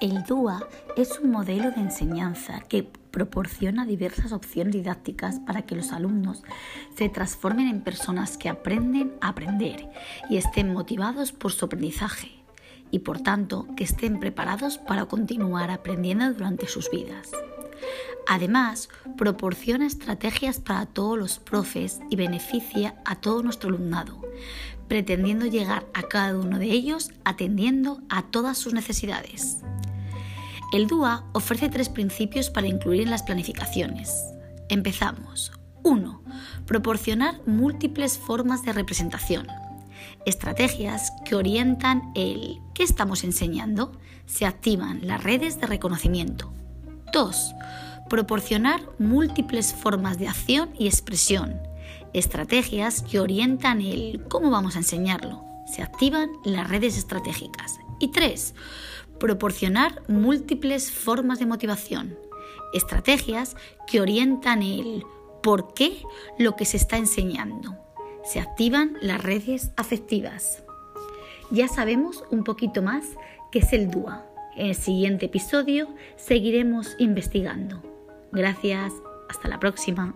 El DUA es un modelo de enseñanza que proporciona diversas opciones didácticas para que los alumnos se transformen en personas que aprenden a aprender y estén motivados por su aprendizaje y por tanto que estén preparados para continuar aprendiendo durante sus vidas. Además, proporciona estrategias para todos los profes y beneficia a todo nuestro alumnado, pretendiendo llegar a cada uno de ellos atendiendo a todas sus necesidades. El DUA ofrece tres principios para incluir en las planificaciones. Empezamos. 1. Proporcionar múltiples formas de representación. Estrategias que orientan el ¿qué estamos enseñando? Se activan las redes de reconocimiento. 2. Proporcionar múltiples formas de acción y expresión. Estrategias que orientan el cómo vamos a enseñarlo. Se activan las redes estratégicas. Y 3 proporcionar múltiples formas de motivación, estrategias que orientan el por qué lo que se está enseñando. Se activan las redes afectivas. Ya sabemos un poquito más qué es el DUA. En el siguiente episodio seguiremos investigando. Gracias, hasta la próxima.